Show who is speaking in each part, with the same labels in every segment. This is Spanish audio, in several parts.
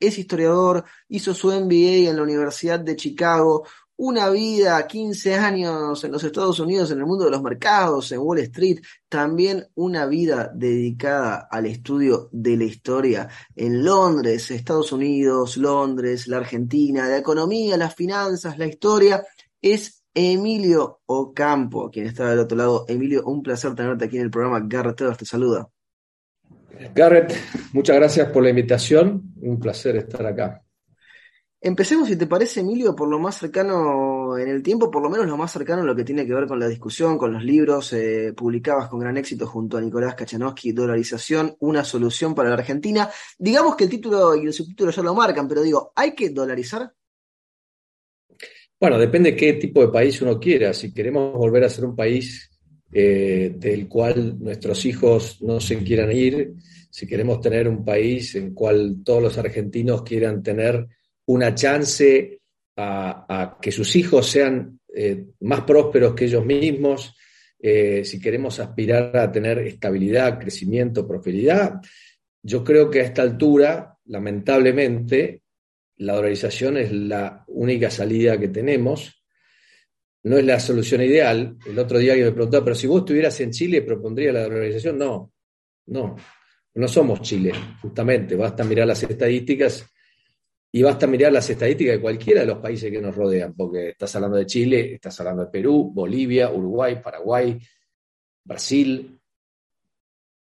Speaker 1: es historiador, hizo su MBA en la Universidad de Chicago, una vida, 15 años en los Estados Unidos, en el mundo de los mercados, en Wall Street, también una vida dedicada al estudio de la historia en Londres, Estados Unidos, Londres, la Argentina, la economía, las finanzas, la historia. Es Emilio Ocampo, quien está del otro lado. Emilio, un placer tenerte aquí en el programa. Garrett te saluda.
Speaker 2: Garrett, muchas gracias por la invitación. Un placer estar acá.
Speaker 1: Empecemos, si te parece, Emilio, por lo más cercano en el tiempo, por lo menos lo más cercano en lo que tiene que ver con la discusión, con los libros. Eh, publicabas con gran éxito junto a Nicolás Kachanowski, Dolarización, una solución para la Argentina. Digamos que el título y el subtítulo ya lo marcan, pero digo, ¿hay que dolarizar?
Speaker 2: Bueno, depende de qué tipo de país uno quiera. Si queremos volver a ser un país eh, del cual nuestros hijos no se quieran ir, si queremos tener un país en el cual todos los argentinos quieran tener una chance a, que sus hijos sean eh, más prósperos que ellos mismos, eh, si queremos aspirar a tener estabilidad, crecimiento, prosperidad, yo creo que a esta altura, lamentablemente, la dolarización es la única salida que tenemos. No es la solución ideal. El otro día que me preguntaba, pero si vos estuvieras en Chile, ¿propondría la dolarización? No, no. No somos Chile, justamente. Basta mirar las estadísticas y basta mirar las estadísticas de cualquiera de los países que nos rodean, porque estás hablando de Chile, estás hablando de Perú, Bolivia, Uruguay, Paraguay, Brasil,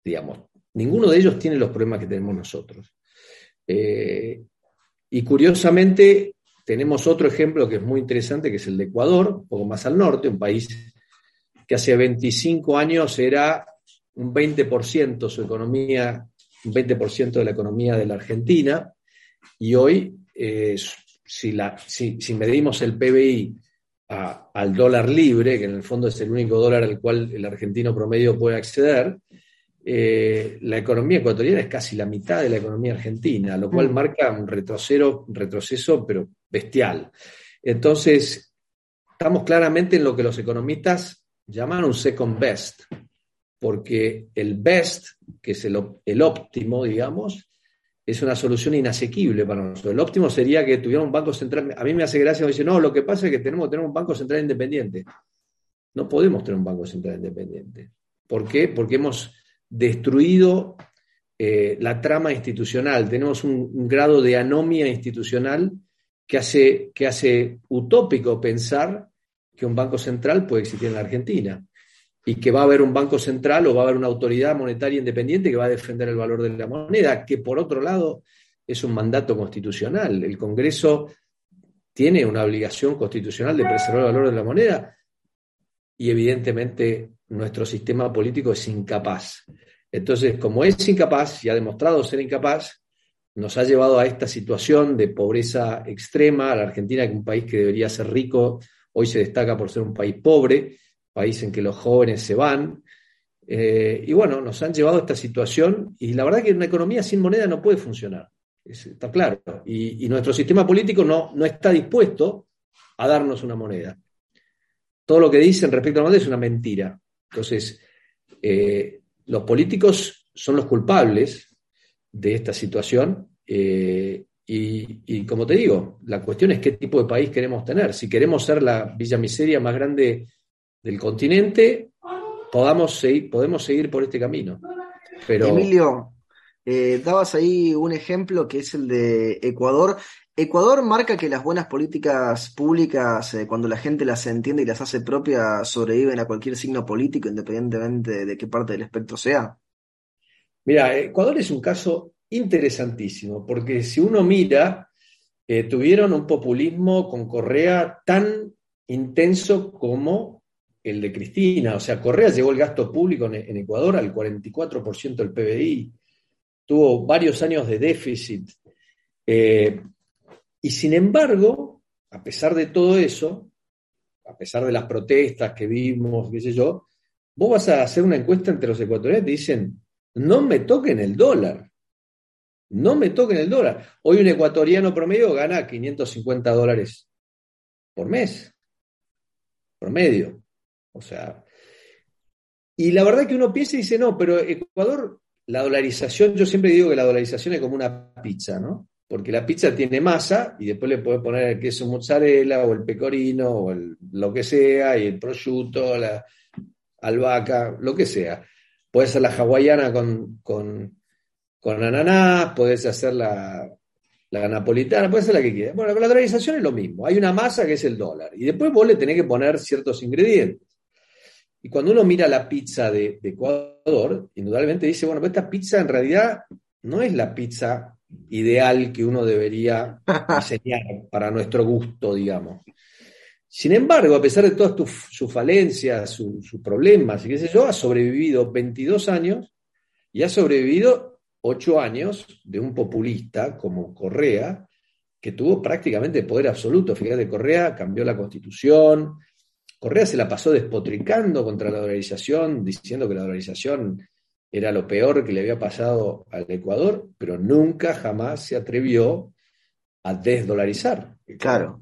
Speaker 2: digamos, ninguno de ellos tiene los problemas que tenemos nosotros. Eh, y curiosamente, tenemos otro ejemplo que es muy interesante, que es el de Ecuador, un poco más al norte, un país que hace 25 años era un 20% su economía, un 20% de la economía de la Argentina, y hoy, eh, si, la, si, medimos el PBI al dólar libre, que en el fondo es el único dólar al cual el argentino promedio puede acceder, eh, la economía ecuatoriana es casi la mitad de la economía argentina, lo cual mm. marca un retroceso, retroceso, pero bestial. Entonces, estamos claramente en lo que los economistas llaman un second best, porque el best, que es el, el óptimo, digamos, es una solución inasequible para nosotros. El óptimo sería que tuviera un banco central. A mí me hace gracia, me dice, no, lo que pasa es que tenemos que tener un banco central independiente. No podemos tener un banco central independiente. ¿Por qué? Porque hemos destruido eh, la trama institucional. Tenemos un, grado de anomia institucional que hace, que hace utópico pensar que un banco central puede existir en la Argentina y que va a haber un banco central o va a haber una autoridad monetaria independiente que va a defender el valor de la moneda, que por otro lado es un mandato constitucional. El Congreso tiene una obligación constitucional de preservar el valor de la moneda y evidentemente nuestro sistema político es incapaz. Entonces, como es incapaz y ha demostrado ser incapaz, nos ha llevado a esta situación de pobreza extrema. La Argentina, que es un país que debería ser rico, hoy se destaca por ser un país pobre país en que los jóvenes se van. Eh, y bueno, nos han llevado a esta situación y la verdad que una economía sin moneda no puede funcionar, está claro. Y, nuestro sistema político no, no está dispuesto a darnos una moneda. Todo lo que dicen respecto a la moneda es una mentira. Entonces, eh, los políticos son los culpables de esta situación. Eh, y, y, como te digo, la cuestión es qué tipo de país queremos tener. Si queremos ser la Villa Miseria más grande del continente, podamos seguir, podemos seguir por este camino. Pero...
Speaker 1: Emilio, eh, dabas ahí un ejemplo que es el de Ecuador. Ecuador marca que las buenas políticas públicas, eh, cuando la gente las entiende y las hace propias, sobreviven a cualquier signo político, independientemente de qué parte del espectro sea.
Speaker 2: Mira, Ecuador es un caso interesantísimo, porque si uno mira, eh, tuvieron un populismo con Correa tan intenso como el de Cristina. O sea, Correa llevó el gasto público en, Ecuador al 44% del PBI. Tuvo varios años de déficit. Eh, y sin embargo, a pesar de todo eso, a pesar de las protestas que vimos, qué sé yo, vos vas a hacer una encuesta entre los ecuatorianos y te dicen, no me toquen el dólar. No me toquen el dólar. Hoy un ecuatoriano promedio gana 550 dólares por mes. Promedio. O sea. Y la verdad que uno piensa y dice, no, pero Ecuador, la dolarización, yo siempre digo que la dolarización es como una pizza, ¿no? Porque la pizza tiene masa y después le puedes poner el queso mozzarella o el pecorino o lo que sea, y el prosciutto, la albahaca, lo que sea. Puedes hacer la hawaiana con, con, con ananás, puedes hacer la, la napolitana, puede ser la que quieras. Bueno, la dolarización es lo mismo. Hay una masa que es el dólar. Y después vos le tenés que poner ciertos ingredientes. Y cuando uno mira la pizza de, Ecuador, indudablemente dice, bueno, esta pizza en realidad no es la pizza ideal que uno debería diseñar para nuestro gusto, digamos. Sin embargo, a pesar de todas sus falencias, sus problemas y qué sé yo, ha sobrevivido 22 años y ha sobrevivido ocho años de un populista como Correa, que tuvo prácticamente poder absoluto. Fíjate, Correa cambió la constitución, Correa se la pasó despotricando contra la dolarización, diciendo que la dolarización era lo peor que le había pasado al Ecuador, pero nunca jamás se atrevió a desdolarizar.
Speaker 1: Claro.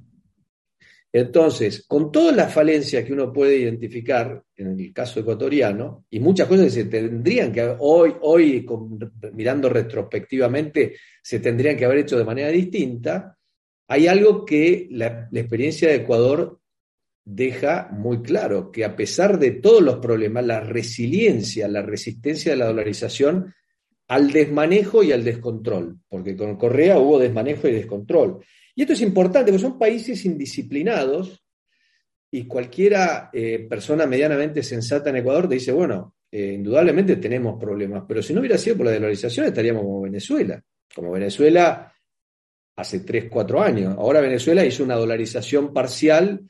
Speaker 2: Entonces, con todas las falencias que uno puede identificar en el caso ecuatoriano, y muchas cosas que se tendrían que hoy, hoy mirando retrospectivamente, se tendrían que haber hecho de manera distinta, hay algo que la, la experiencia de Ecuador deja muy claro, que a pesar de todos los problemas, la resiliencia, la resistencia de la dolarización al desmanejo y al descontrol, porque con Correa hubo desmanejo y descontrol. Y esto es importante, porque son países indisciplinados y cualquiera eh, persona medianamente sensata en Ecuador te dice, bueno, eh, indudablemente tenemos problemas, pero si no hubiera sido por la dolarización estaríamos como Venezuela, como Venezuela hace 3, 4 años. Ahora Venezuela hizo una dolarización parcial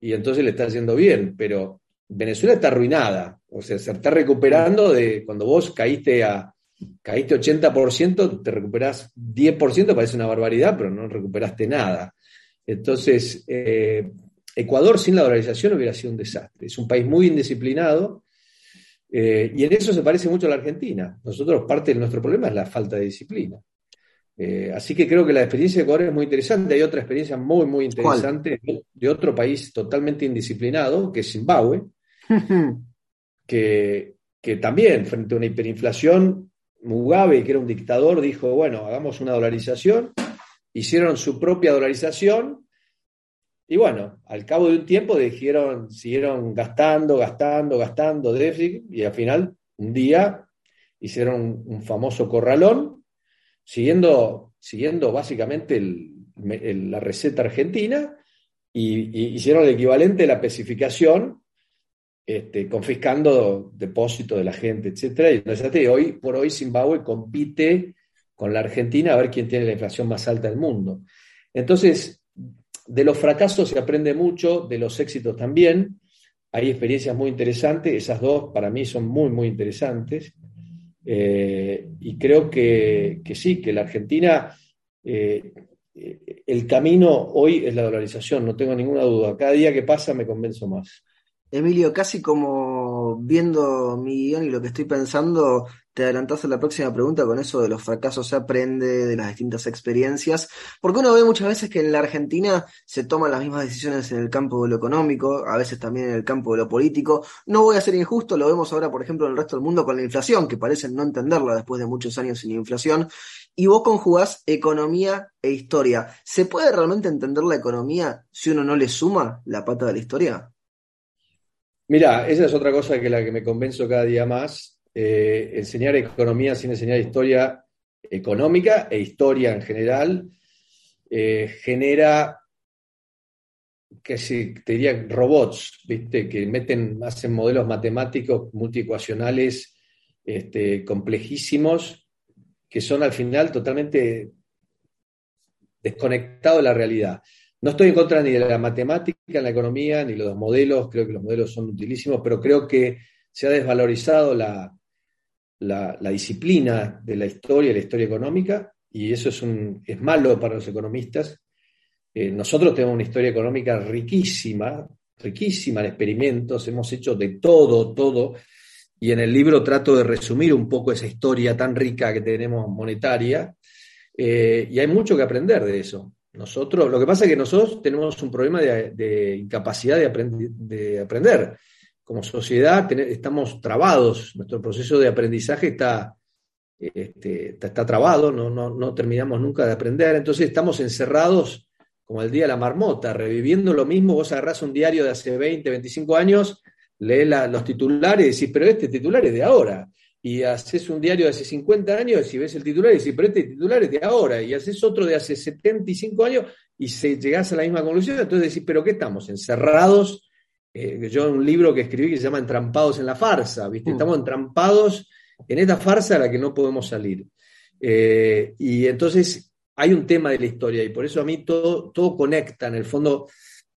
Speaker 2: y entonces le está haciendo bien, pero Venezuela está arruinada, o sea, se está recuperando de cuando vos caíste a caíste 80%, te recuperás 10%, parece una barbaridad, pero no recuperaste nada. Entonces, eh, Ecuador sin la dolarización hubiera sido un desastre. Es un país muy indisciplinado eh, y en eso se parece mucho a la Argentina. Nosotros, parte de nuestro problema es la falta de disciplina. Eh, así que creo que la experiencia de Ecuador es muy interesante. Hay otra experiencia muy, muy interesante de otro país totalmente indisciplinado, que es Zimbabue, que, que también, frente a una hiperinflación, Mugabe, que era un dictador, dijo, bueno, hagamos una dolarización, hicieron su propia dolarización y bueno, al cabo de un tiempo dijeron, siguieron gastando, gastando, gastando déficit y al final, un día, hicieron un, famoso corralón, siguiendo, siguiendo básicamente la receta argentina y, hicieron el equivalente de la especificación este, confiscando depósitos de la gente, etcétera. Y hoy por hoy Zimbabue compite con la Argentina a ver quién tiene la inflación más alta del mundo. Entonces, de los fracasos se aprende mucho, de los éxitos también. Hay experiencias muy interesantes, esas dos para mí son muy, muy interesantes. Eh, y creo que, sí, que la Argentina, eh, el camino hoy es la dolarización, no tengo ninguna duda. Cada día que pasa me convenzo más.
Speaker 1: Emilio, casi como viendo mi guion y lo que estoy pensando, te adelantaste a la próxima pregunta con eso de los fracasos se aprende, de las distintas experiencias, porque uno ve muchas veces que en la Argentina se toman las mismas decisiones en el campo de lo económico, a veces también en el campo de lo político. No voy a ser injusto, lo vemos ahora, por ejemplo, en el resto del mundo con la inflación, que parecen no entenderla después de muchos años sin inflación, y vos conjugás economía e historia. ¿Se puede realmente entender la economía si uno no le suma la pata de la historia?
Speaker 2: Mira, esa es otra cosa que la que me convenzo cada día más. Eh, enseñar economía sin enseñar historia económica e historia en general eh, genera que se, te diría robots, ¿viste? que meten, hacen modelos matemáticos multiecuacionales este, complejísimos que son al final totalmente desconectados de la realidad. No estoy en contra ni de la matemática en la economía, ni de los modelos, creo que los modelos son utilísimos, pero creo que se ha desvalorizado la, disciplina de la historia, la historia económica, y eso es malo para los economistas. Eh, nosotros tenemos una historia económica riquísima, riquísima en experimentos, hemos hecho de todo, todo, y en el libro trato de resumir un poco esa historia tan rica que tenemos monetaria, eh, y hay mucho que aprender de eso. Nosotros, lo que pasa es que nosotros tenemos un problema de, incapacidad de, de, aprender. Como sociedad estamos trabados, nuestro proceso de aprendizaje está, este, está, trabado, no, no, no terminamos nunca de aprender, entonces estamos encerrados como el día de la marmota, reviviendo lo mismo, vos agarrás un diario de hace 20, 25 años, lees los titulares y decís, pero este titular es de ahora. Y haces un diario de hace 50 años y ves el titular y decís, pero este titular es de ahora. Y haces otro de hace 75 años y se, llegás a la misma conclusión. Entonces decís, pero ¿qué estamos? Encerrados. Eh, yo un libro que escribí que se llama Entrampados en la farsa, ¿viste? Mm. Estamos entrampados en esta farsa a la que no podemos salir. Eh, y entonces hay un tema de la historia y por eso a mí todo, todo conecta. En el fondo,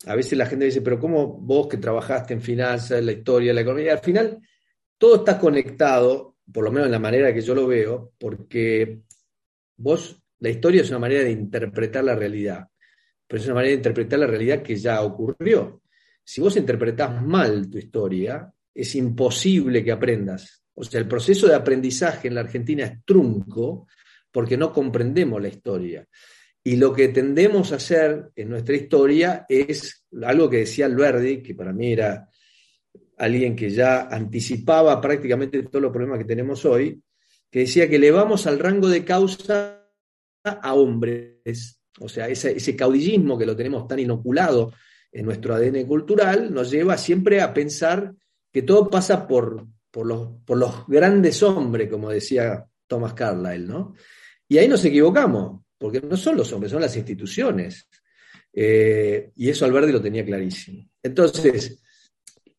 Speaker 2: a veces la gente dice, pero ¿cómo vos que trabajaste en finanzas, en la historia, en la economía? Al final, todo está conectado, por lo menos en la manera que yo lo veo, porque vos, la historia es una manera de interpretar la realidad, pero es una manera de interpretar la realidad que ya ocurrió. Si vos interpretás mal tu historia, es imposible que aprendas. O sea, el proceso de aprendizaje en la Argentina es trunco porque no comprendemos la historia. Y lo que tendemos a hacer en nuestra historia es algo que decía Alberdi, que para mí era alguien que ya anticipaba prácticamente todos los problemas que tenemos hoy, que decía que elevamos al rango de causa a hombres. O sea, ese, caudillismo que lo tenemos tan inoculado en nuestro ADN cultural nos lleva siempre a pensar que todo pasa por, por, los, por los grandes hombres, como decía Thomas Carlyle, ¿no? Y ahí nos equivocamos, porque no son los hombres, son las instituciones. Eh, y eso Alberti lo tenía clarísimo. Entonces,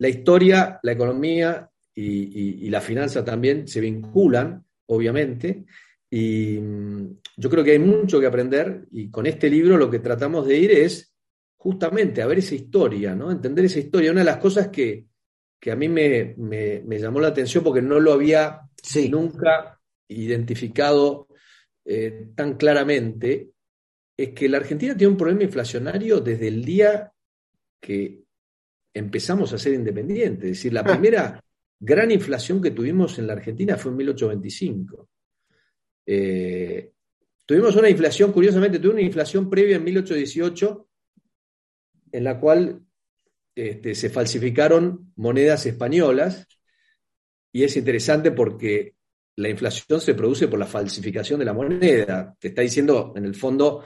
Speaker 2: la historia, la economía y, la finanza también se vinculan, obviamente, y mm, yo creo que hay mucho que aprender y con este libro lo que tratamos de ir es justamente a ver esa historia, ¿no? Entender esa historia. Una de las cosas que, a mí me, llamó la atención porque no lo había nunca identificado eh, tan claramente es que la Argentina tiene un problema inflacionario desde el día que empezamos a ser independientes. Es decir, la ah. primera gran inflación que tuvimos en la Argentina fue en 1825. Eh, tuvimos una inflación, curiosamente, tuvimos una inflación previa en 1818, en la cual este, se falsificaron monedas españolas, y es interesante porque la inflación se produce por la falsificación de la moneda. Te está diciendo, en el fondo,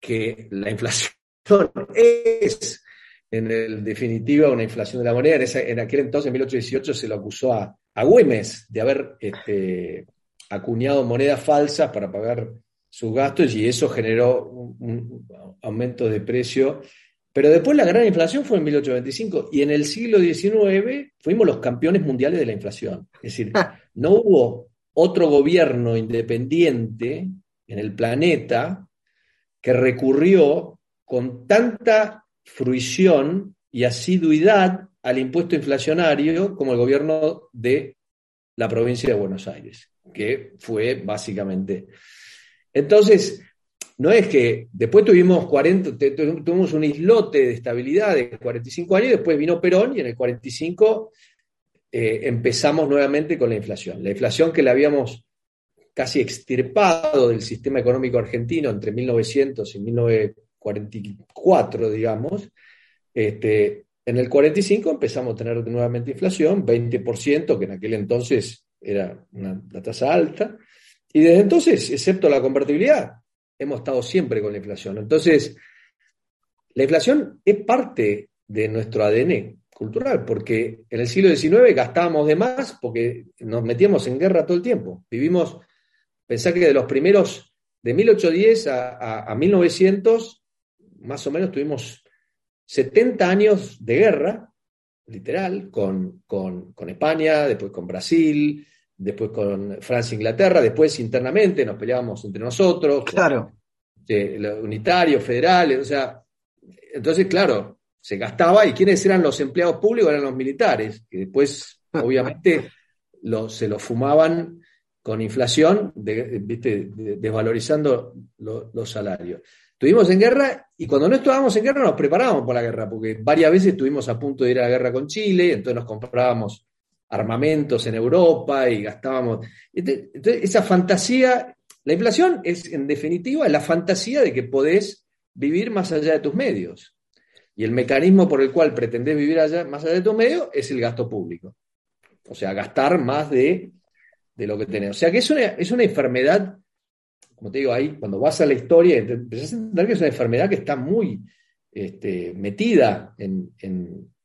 Speaker 2: que la inflación es, en el definitiva, una inflación de la moneda. En, aquel entonces, en 1818, se lo acusó a, Güemes de haber este, acuñado monedas falsas para pagar sus gastos y eso generó un aumento de precio pero después la gran inflación fue en 1825 y en el siglo XIX fuimos los campeones mundiales de la inflación. Es decir, ah. no hubo otro gobierno independiente en el planeta que recurrió con tanta fruición y asiduidad al impuesto inflacionario como el gobierno de la provincia de Buenos Aires, que fue básicamente. Entonces, no es que después tuvimos 40, tuvimos un islote de estabilidad de 45 años después vino Perón y en el 45 eh, empezamos nuevamente con la inflación. La inflación que la habíamos casi extirpado del sistema económico argentino entre 1900 y 1944, digamos, este, en el 45 empezamos a tener nuevamente inflación, 20%, que en aquel entonces era una, tasa alta, y desde entonces, excepto la convertibilidad, hemos estado siempre con la inflación. Entonces, la inflación es parte de nuestro ADN cultural, porque en el siglo XIX gastábamos de más porque nos metíamos en guerra todo el tiempo. Vivimos, pensá que de los primeros, de 1810 a, 1900, más o menos tuvimos 70 años de guerra, literal, con, con, con España, después con Brasil, después con Francia e Inglaterra, después internamente nos peleábamos entre nosotros.
Speaker 1: Claro.
Speaker 2: los unitarios, federales, o sea, entonces, claro, se gastaba y quiénes eran los empleados públicos eran los militares, que después, obviamente, se los fumaban con inflación, desvalorizando los salarios. Estuvimos en guerra y cuando no estábamos en guerra nos preparábamos para la guerra, porque varias veces estuvimos a punto de ir a la guerra con Chile, entonces nos comprábamos armamentos en Europa y gastábamos. Entonces, esa fantasía, la inflación es en definitiva la fantasía de que podés vivir más allá de tus medios. Y el mecanismo por el cual pretendés vivir allá, más allá de tus medios es el gasto público. O sea, gastar más de, lo que tenés. O sea que es una, es una enfermedad como te digo, ahí cuando vas a la historia, empezás a entender que es una enfermedad que está muy este, metida en,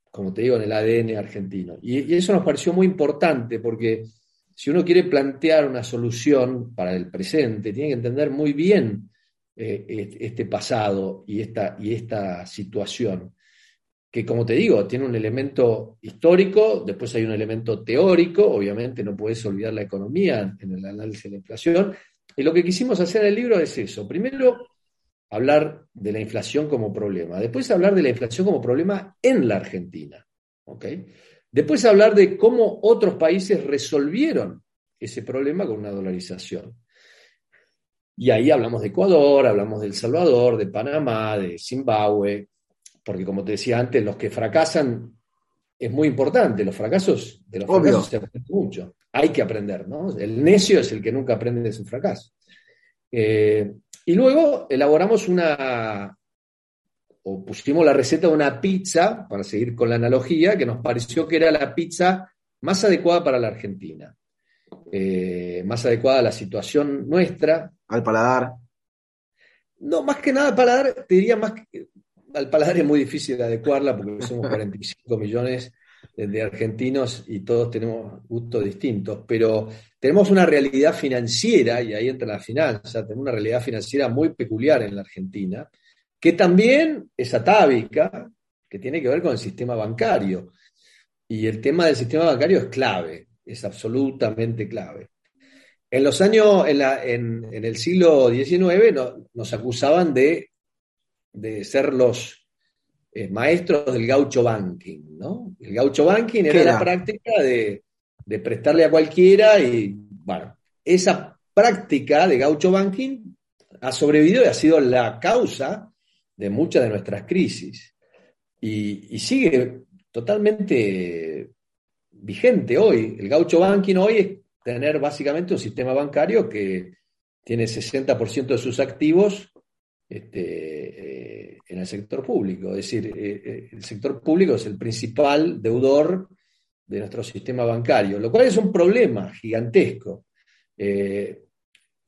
Speaker 2: como te digo, en el ADN argentino. Y, eso nos pareció muy importante porque si uno quiere plantear una solución para el presente, tiene que entender muy bien eh, este pasado y esta, y esta situación que como te digo, tiene un elemento histórico, después hay un elemento teórico, obviamente no puedes olvidar la economía en el análisis de la inflación, y lo que quisimos hacer en el libro es eso. Primero, hablar de la inflación como problema. Después, hablar de la inflación como problema en la Argentina. Después, hablar de cómo otros países resolvieron ese problema con una dolarización. Y ahí hablamos de Ecuador, hablamos de El Salvador, de Panamá, de Zimbabue, porque como te decía antes, los que fracasan es muy importante. Los fracasos de los fracasos se aprende mucho. Hay que aprender, ¿no? El necio es el que nunca aprende de su fracaso. Eh, y luego elaboramos una, o pusimos la receta de una pizza, para seguir con la analogía, que nos pareció que era la pizza más adecuada para la Argentina. Eh, más adecuada a la situación nuestra.
Speaker 1: Al paladar.
Speaker 2: No, más que nada al paladar, te diría más que, al paladar es muy difícil adecuarla porque somos 45 millones de argentinos y todos tenemos gustos distintos, pero tenemos una realidad financiera, y ahí entra la finanza, tenemos una realidad financiera muy peculiar en la Argentina, que también es atávica, que tiene que ver con el sistema bancario. Y el tema del sistema bancario es clave, es absolutamente clave. En los años, en, el siglo XIX, nos acusaban de de ser los eh, maestros del gaucho banking, ¿no? El gaucho banking era, la práctica de, prestarle a cualquiera y, bueno, esa práctica de gaucho banking ha sobrevivido y ha sido la causa de muchas de nuestras crisis. Y, y, sigue totalmente vigente hoy. El gaucho banking hoy es tener básicamente un sistema bancario que tiene 60% de sus activos este, eh, en el sector público. Es decir, eh, eh, el sector público es el principal deudor de nuestro sistema bancario, lo cual es un problema gigantesco,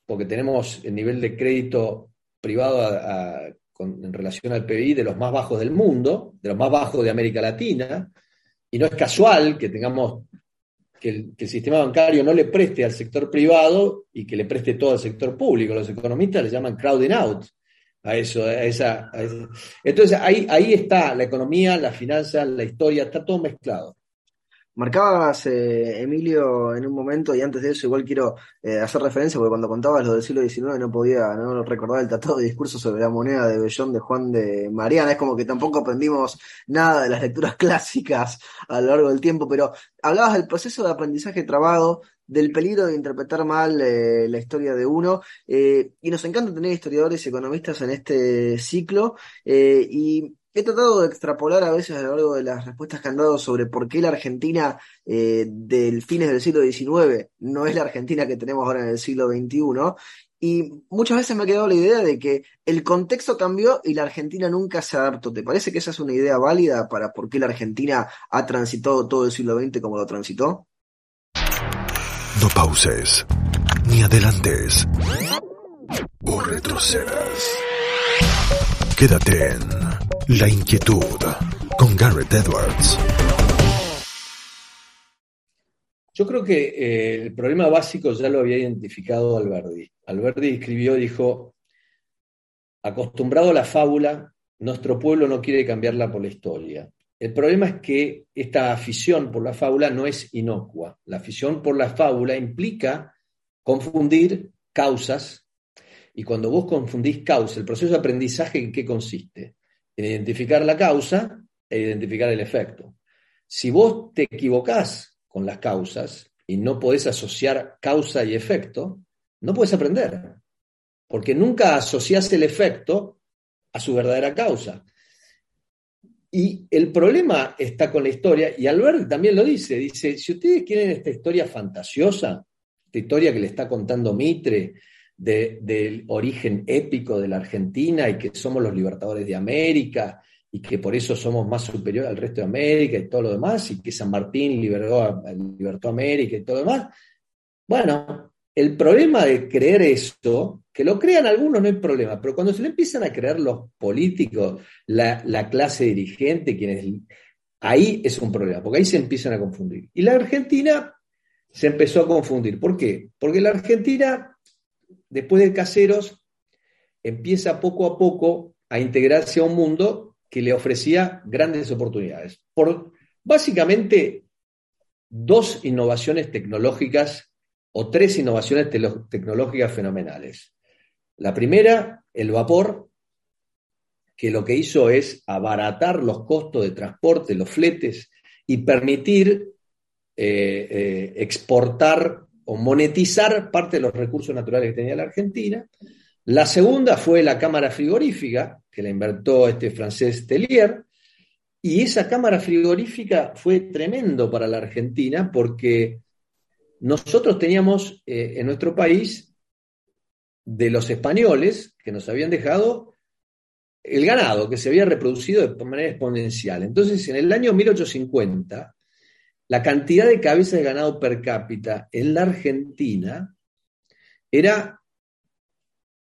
Speaker 2: porque tenemos el nivel de crédito privado en relación al PBI de los más bajos del mundo, de los más bajos de América Latina, y no es casual que tengamos que el, que el, sistema bancario no le preste al sector privado y que le preste todo al sector público. Los economistas le llaman crowding out a eso, a esa, Entonces ahí, ahí está la economía, la finanza, la historia, está todo mezclado.
Speaker 1: Marcabas, eh, Emilio, en un momento, y antes de eso igual quiero eh, hacer referencia, porque cuando contabas lo del siglo XIX no podía no recordar el tratado de discurso sobre la moneda de Bellón de Juan de Mariana, es como que tampoco aprendimos nada de las lecturas clásicas a lo largo del tiempo, pero hablabas del proceso de aprendizaje trabado, del peligro de interpretar mal eh, la historia de uno. Eh, y nos encanta tener historiadores y economistas en este ciclo. Eh, y he tratado de extrapolar a veces a lo largo de las respuestas que han dado sobre por qué la Argentina del fines del siglo XIX no es la Argentina que tenemos ahora en el siglo XXI. Y muchas veces me ha quedado la idea de que el contexto cambió y la Argentina nunca se adaptó. ¿Te parece que esa es una idea válida para por qué la Argentina ha transitado todo el siglo XX como lo transitó?
Speaker 3: No pauses, ni adelantes, o retrocedas. Quédate en La Inquietud con Garrett Edwards.
Speaker 2: Yo creo que eh, el problema básico ya lo había identificado Alberdi. Alberdi escribió, dijo, acostumbrado a la fábula, nuestro pueblo no quiere cambiarla por la historia. El problema es que esta afición por la fábula no es inocua. La afición por la fábula implica confundir causas y cuando vos confundís causa, el proceso de aprendizaje en qué consiste? En identificar la causa e identificar el efecto. Si vos te equivocás con las causas y no podés asociar causa y efecto, no puedes aprender, porque nunca asociás el efecto a su verdadera causa. Y el problema está con la historia, y Albert también lo dice, dice, si ustedes quieren esta historia fantasiosa, esta historia que le está contando Mitre, del origen épico de la Argentina y que somos los libertadores de América y que por eso somos más superiores al resto de América y todo lo demás, y que San Martín liberó, libertó América y todo lo demás. Bueno, el problema de creer esto, que lo crean algunos no hay problema, pero cuando se le empiezan a creer los políticos, la, clase dirigente, quienes ahí es un problema, porque ahí se empiezan a confundir. Y la Argentina se empezó a confundir. ¿Por qué? Porque la Argentina, después de Caseros, empieza poco a poco a integrarse a un mundo que le ofrecía grandes oportunidades. Por básicamente dos innovaciones tecnológicas o tres innovaciones tecnológicas fenomenales. La primera, el vapor, que lo que hizo es abaratar los costos de transporte, los fletes, y permitir eh, eh, exportar o monetizar parte de los recursos naturales que tenía la Argentina. La segunda fue la cámara frigorífica, que la inventó este francés Tellier, y esa cámara frigorífica fue tremendo para la Argentina porque nosotros teníamos eh, en nuestro país de los españoles que nos habían dejado el ganado que se había reproducido de manera exponencial. Entonces, en el año 1850, la cantidad de cabezas de ganado per cápita en la Argentina era,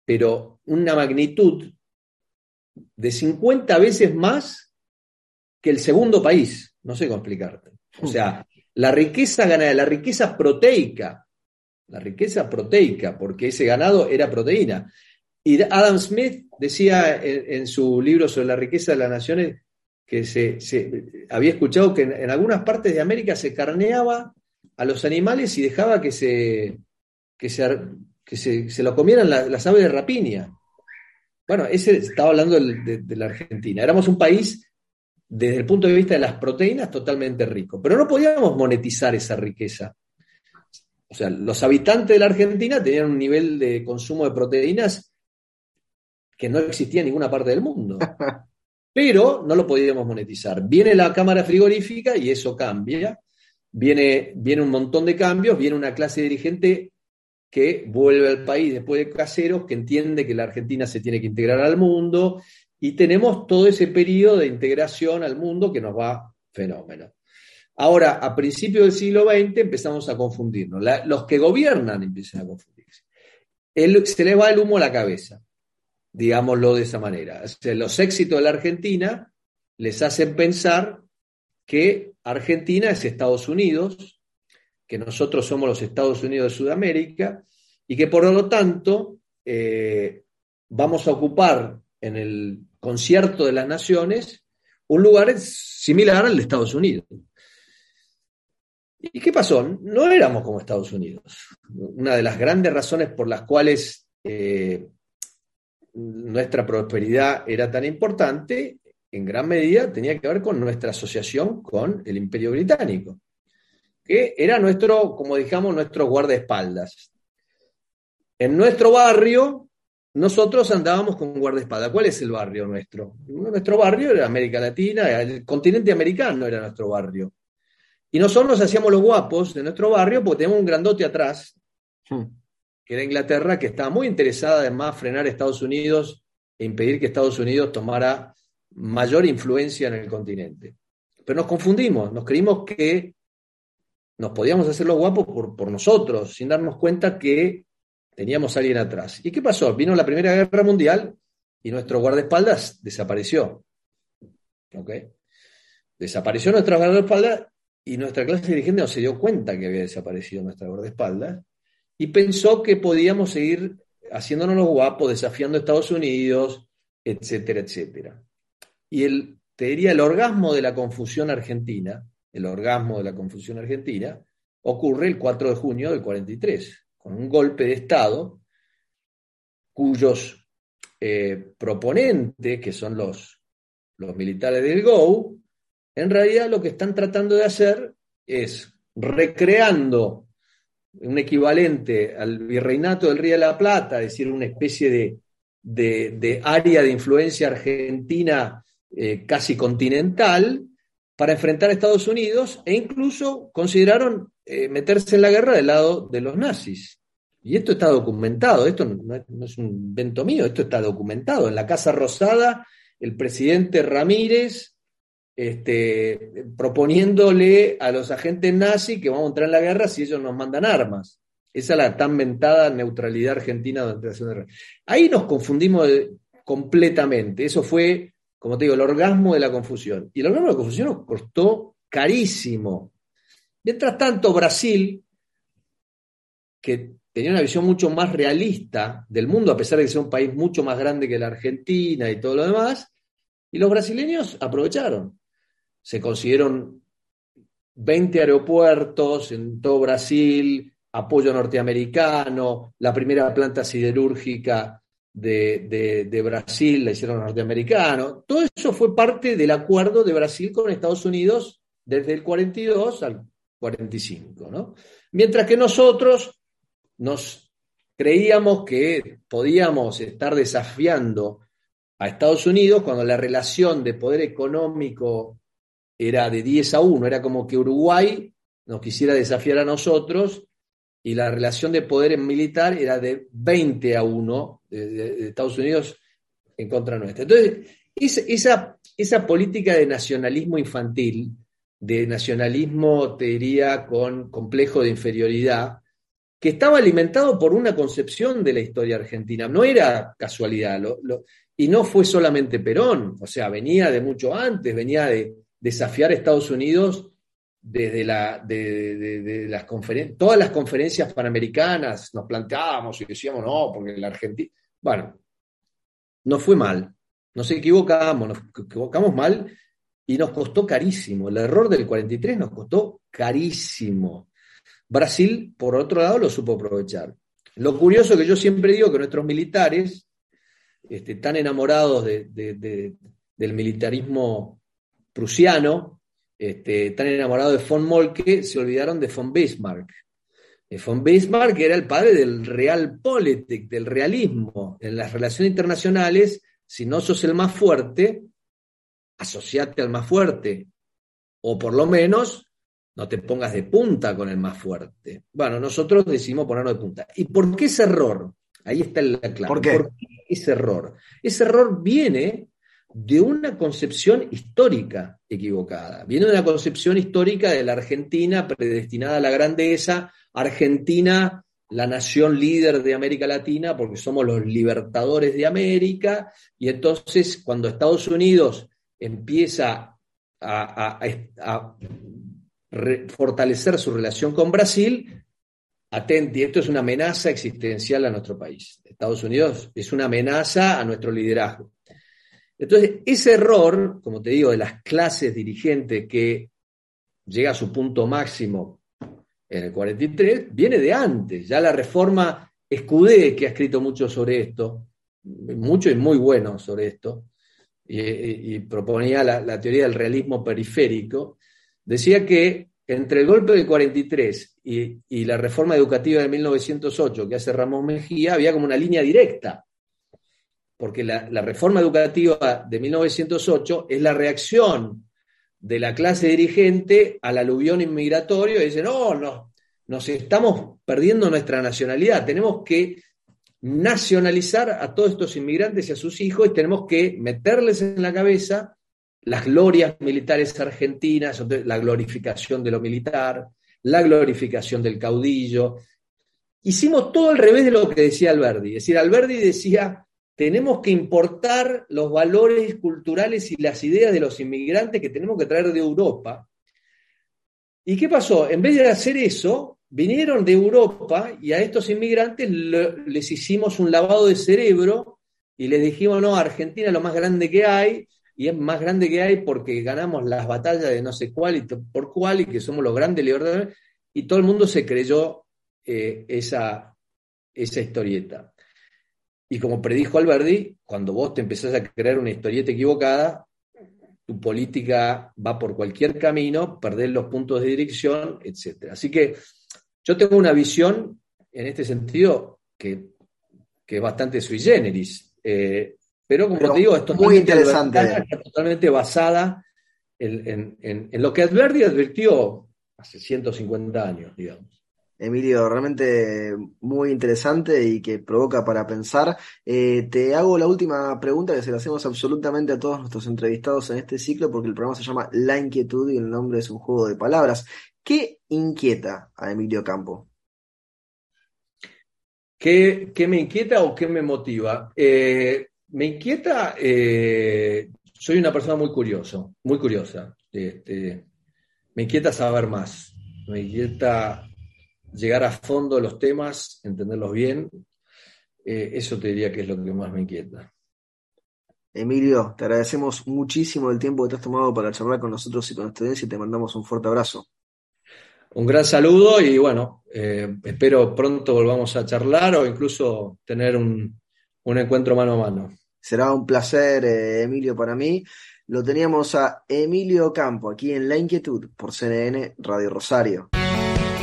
Speaker 2: pero una magnitud de 50 veces más que el segundo país. No sé cómo explicarte. O sea, la riqueza ganada, la riqueza proteica, la riqueza proteica, porque ese ganado era proteína. Y Adam Smith decía en, su libro sobre la riqueza de las naciones que se, había escuchado que en, algunas partes de América se carneaba a los animales y dejaba que se, que se, lo comieran las aves de rapiña. Bueno, ese estaba hablando de la Argentina. Éramos un país desde el punto de vista de las proteínas, totalmente rico. Pero no podíamos monetizar esa riqueza. O sea, los habitantes de la Argentina tenían un nivel de consumo de proteínas que no existía en ninguna parte del mundo. Pero no lo podíamos monetizar. Viene la cámara frigorífica y eso cambia. Viene, viene un montón de cambios, viene una clase dirigente que vuelve al país después de caseros, que entiende que la Argentina se tiene que integrar al mundo y tenemos todo ese periodo de integración al mundo que nos va fenómeno. Ahora, a principios del siglo XX empezamos a confundirnos. los que gobiernan empiezan a confundirse. se les va el humo a la cabeza, digámoslo de esa manera. los éxitos de la Argentina les hacen pensar que Argentina es Estados Unidos, que nosotros somos los Estados Unidos de Sudamérica y que por lo tanto eh, vamos a ocupar en el concierto de las naciones un lugar similar al de Estados Unidos. ¿Y qué pasó? No éramos como Estados Unidos. Una de las grandes razones por las cuales eh, nuestra prosperidad era tan importante, en gran medida tenía que ver con nuestra asociación con el Imperio Británico, que era nuestro, como dijamos, nuestro guardaespaldas. En nuestro barrio nosotros andábamos con guardaespaldas. ¿Cuál es el barrio nuestro? Nuestro barrio era América Latina, el continente americano era nuestro barrio. Y nosotros hacíamos los guapos de nuestro barrio porque tenemos un grandote atrás, hmm. que era Inglaterra, que estaba muy interesada además en frenar a Estados Unidos e impedir que Estados Unidos tomara mayor influencia en el continente. Pero nos confundimos, nos creímos que nos podíamos hacer los guapos por, por nosotros, sin darnos cuenta que teníamos a alguien atrás. ¿Y qué pasó? Vino la Primera Guerra Mundial y nuestro guardaespaldas desapareció. ¿Ok? Desapareció nuestro guardaespaldas y nuestra clase dirigente no se dio cuenta que había desaparecido nuestra guardaespaldas y pensó que podíamos seguir haciéndonos guapos, desafiando a Estados Unidos, etcétera, etcétera. Y el, te diría, el orgasmo de la confusión argentina, el orgasmo de la confusión argentina, ocurre el 4 de junio del 43 un golpe de Estado cuyos eh, proponentes, que son los, los militares del GO, en realidad lo que están tratando de hacer es recreando un equivalente al virreinato del Río de la Plata, es decir, una especie de, de, área de influencia argentina eh, casi continental para enfrentar a Estados Unidos e incluso consideraron eh, meterse en la guerra del lado de los nazis. Y esto está documentado, esto no, es un invento mío, esto está documentado. En la Casa Rosada, el presidente Ramírez este, proponiéndole a los agentes nazis que vamos a entrar en la guerra si ellos nos mandan armas. Esa es la tan mentada neutralidad argentina durante la Segunda Guerra. Ahí nos confundimos completamente. Eso fue como te digo, el orgasmo de la confusión. Y el orgasmo de la confusión nos costó carísimo. Mientras tanto, Brasil, que tenía una visión mucho más realista del mundo, a pesar de que sea un país mucho más grande que la Argentina y todo lo demás, y los brasileños aprovecharon. Se consiguieron 20 aeropuertos en todo Brasil, apoyo norteamericano, la primera planta siderúrgica de, Brasil la hicieron los norteamericanos. Todo eso fue parte del acuerdo de Brasil con Estados Unidos desde el 42 al 45. ¿no? Mientras que nosotros nos creíamos que podíamos estar desafiando a Estados Unidos cuando la relación de poder económico era de 10 a 1, era como que Uruguay nos quisiera desafiar a nosotros y la relación de poder militar era de 20 a 1 de, Estados Unidos en contra nuestra. Entonces, esa, esa política de nacionalismo infantil, de nacionalismo, te diría, con complejo de inferioridad, que estaba alimentado por una concepción de la historia argentina, no era casualidad, y no fue solamente Perón, o sea, venía de mucho antes, venía de desafiar a Estados Unidos desde de, las conferencias, todas las conferencias panamericanas nos planteábamos y decíamos, no, porque la Argentina, bueno, no fue mal, nos equivocamos, nos equivocamos mal y nos costó carísimo. El error del 43 nos costó carísimo. Brasil, por otro lado, lo supo aprovechar. Lo curioso que yo siempre digo que nuestros militares, este, tan enamorados del militarismo prusiano, este, tan enamorado de von Molke, se olvidaron de von Bismarck. Eh, von Bismarck era el padre del realpolitik, del realismo. En las relaciones internacionales, si no sos el más fuerte, asociate al más fuerte. O por lo menos, no te pongas de punta con el más fuerte. Bueno, nosotros decidimos ponernos de punta. ¿Y por qué ese error? Ahí está la clave.
Speaker 1: ¿Por qué?
Speaker 2: ese error? Ese error viene de una concepción histórica equivocada. Viene de una concepción histórica de la Argentina predestinada a la grandeza, Argentina la nación líder de América Latina porque somos los libertadores de América y entonces cuando Estados Unidos empieza a, fortalecer su relación con Brasil, atenti, esto es una amenaza existencial a nuestro país. Estados Unidos es una amenaza a nuestro liderazgo. Entonces, ese error, como te digo, de las clases dirigentes que llega a su punto máximo en el 43, viene de antes. Ya la reforma Escudé, que ha escrito mucho sobre esto, mucho y muy bueno sobre esto, y, proponía la, teoría del realismo periférico, decía que entre el golpe del 43 y, y la reforma educativa de 1908 que hace Ramón Mejía, había como una línea directa porque la, reforma educativa de 1908 es la reacción de la clase dirigente al aluvión inmigratorio y dicen, no, no, nos estamos perdiendo nuestra nacionalidad, tenemos que nacionalizar a todos estos inmigrantes y a sus hijos y tenemos que meterles en la cabeza las glorias militares argentinas, la glorificación de lo militar, la glorificación del caudillo. Hicimos todo al revés de lo que decía Alberdi. Es decir, Alberdi decía, tenemos que importar los valores culturales y las ideas de los inmigrantes que tenemos que traer de Europa. ¿Y qué pasó? En vez de hacer eso, vinieron de Europa y a estos inmigrantes les hicimos un lavado de cerebro y les dijimos, no, Argentina es lo más grande que hay, y es más grande que hay porque ganamos las batallas de no sé cuál y por cuál y que somos los grandes libertadores, y todo el mundo se creyó eh, esa, esa historieta. Y como predijo Alberdi, cuando vos te empezás a crear una historieta equivocada, tu política va por cualquier camino, perdés los puntos de dirección, etc. Así que yo tengo una visión en este sentido que, es bastante sui generis. Eh, pero como te digo, es totalmente,
Speaker 1: muy interesante.
Speaker 2: totalmente basada en, en, lo que Alberti advirtió hace 150 años, digamos.
Speaker 1: Emilio, realmente muy interesante y que provoca para pensar. Eh, te hago la última pregunta que se la hacemos absolutamente a todos nuestros entrevistados en este ciclo porque el programa se llama La Inquietud y el nombre es un juego de palabras. ¿Qué inquieta a Emilio Campo?
Speaker 2: ¿Qué, me inquieta o qué me motiva? Eh, me inquieta, eh, soy una persona muy curiosa, muy curiosa. Este, me inquieta saber más, me inquieta llegar a fondo de los temas, entenderlos bien. Eh, eso te diría que es lo que más me inquieta.
Speaker 1: Emilio, te agradecemos muchísimo el tiempo que te has tomado para charlar con nosotros y con nuestra audiencia y te mandamos un fuerte abrazo.
Speaker 2: Un gran saludo y bueno, eh, espero pronto volvamos a charlar o incluso tener un, encuentro mano a mano.
Speaker 1: Será un placer, eh, Emilio, para mí. Lo teníamos a Emilio Campo aquí en La Inquietud por CNN Radio Rosario.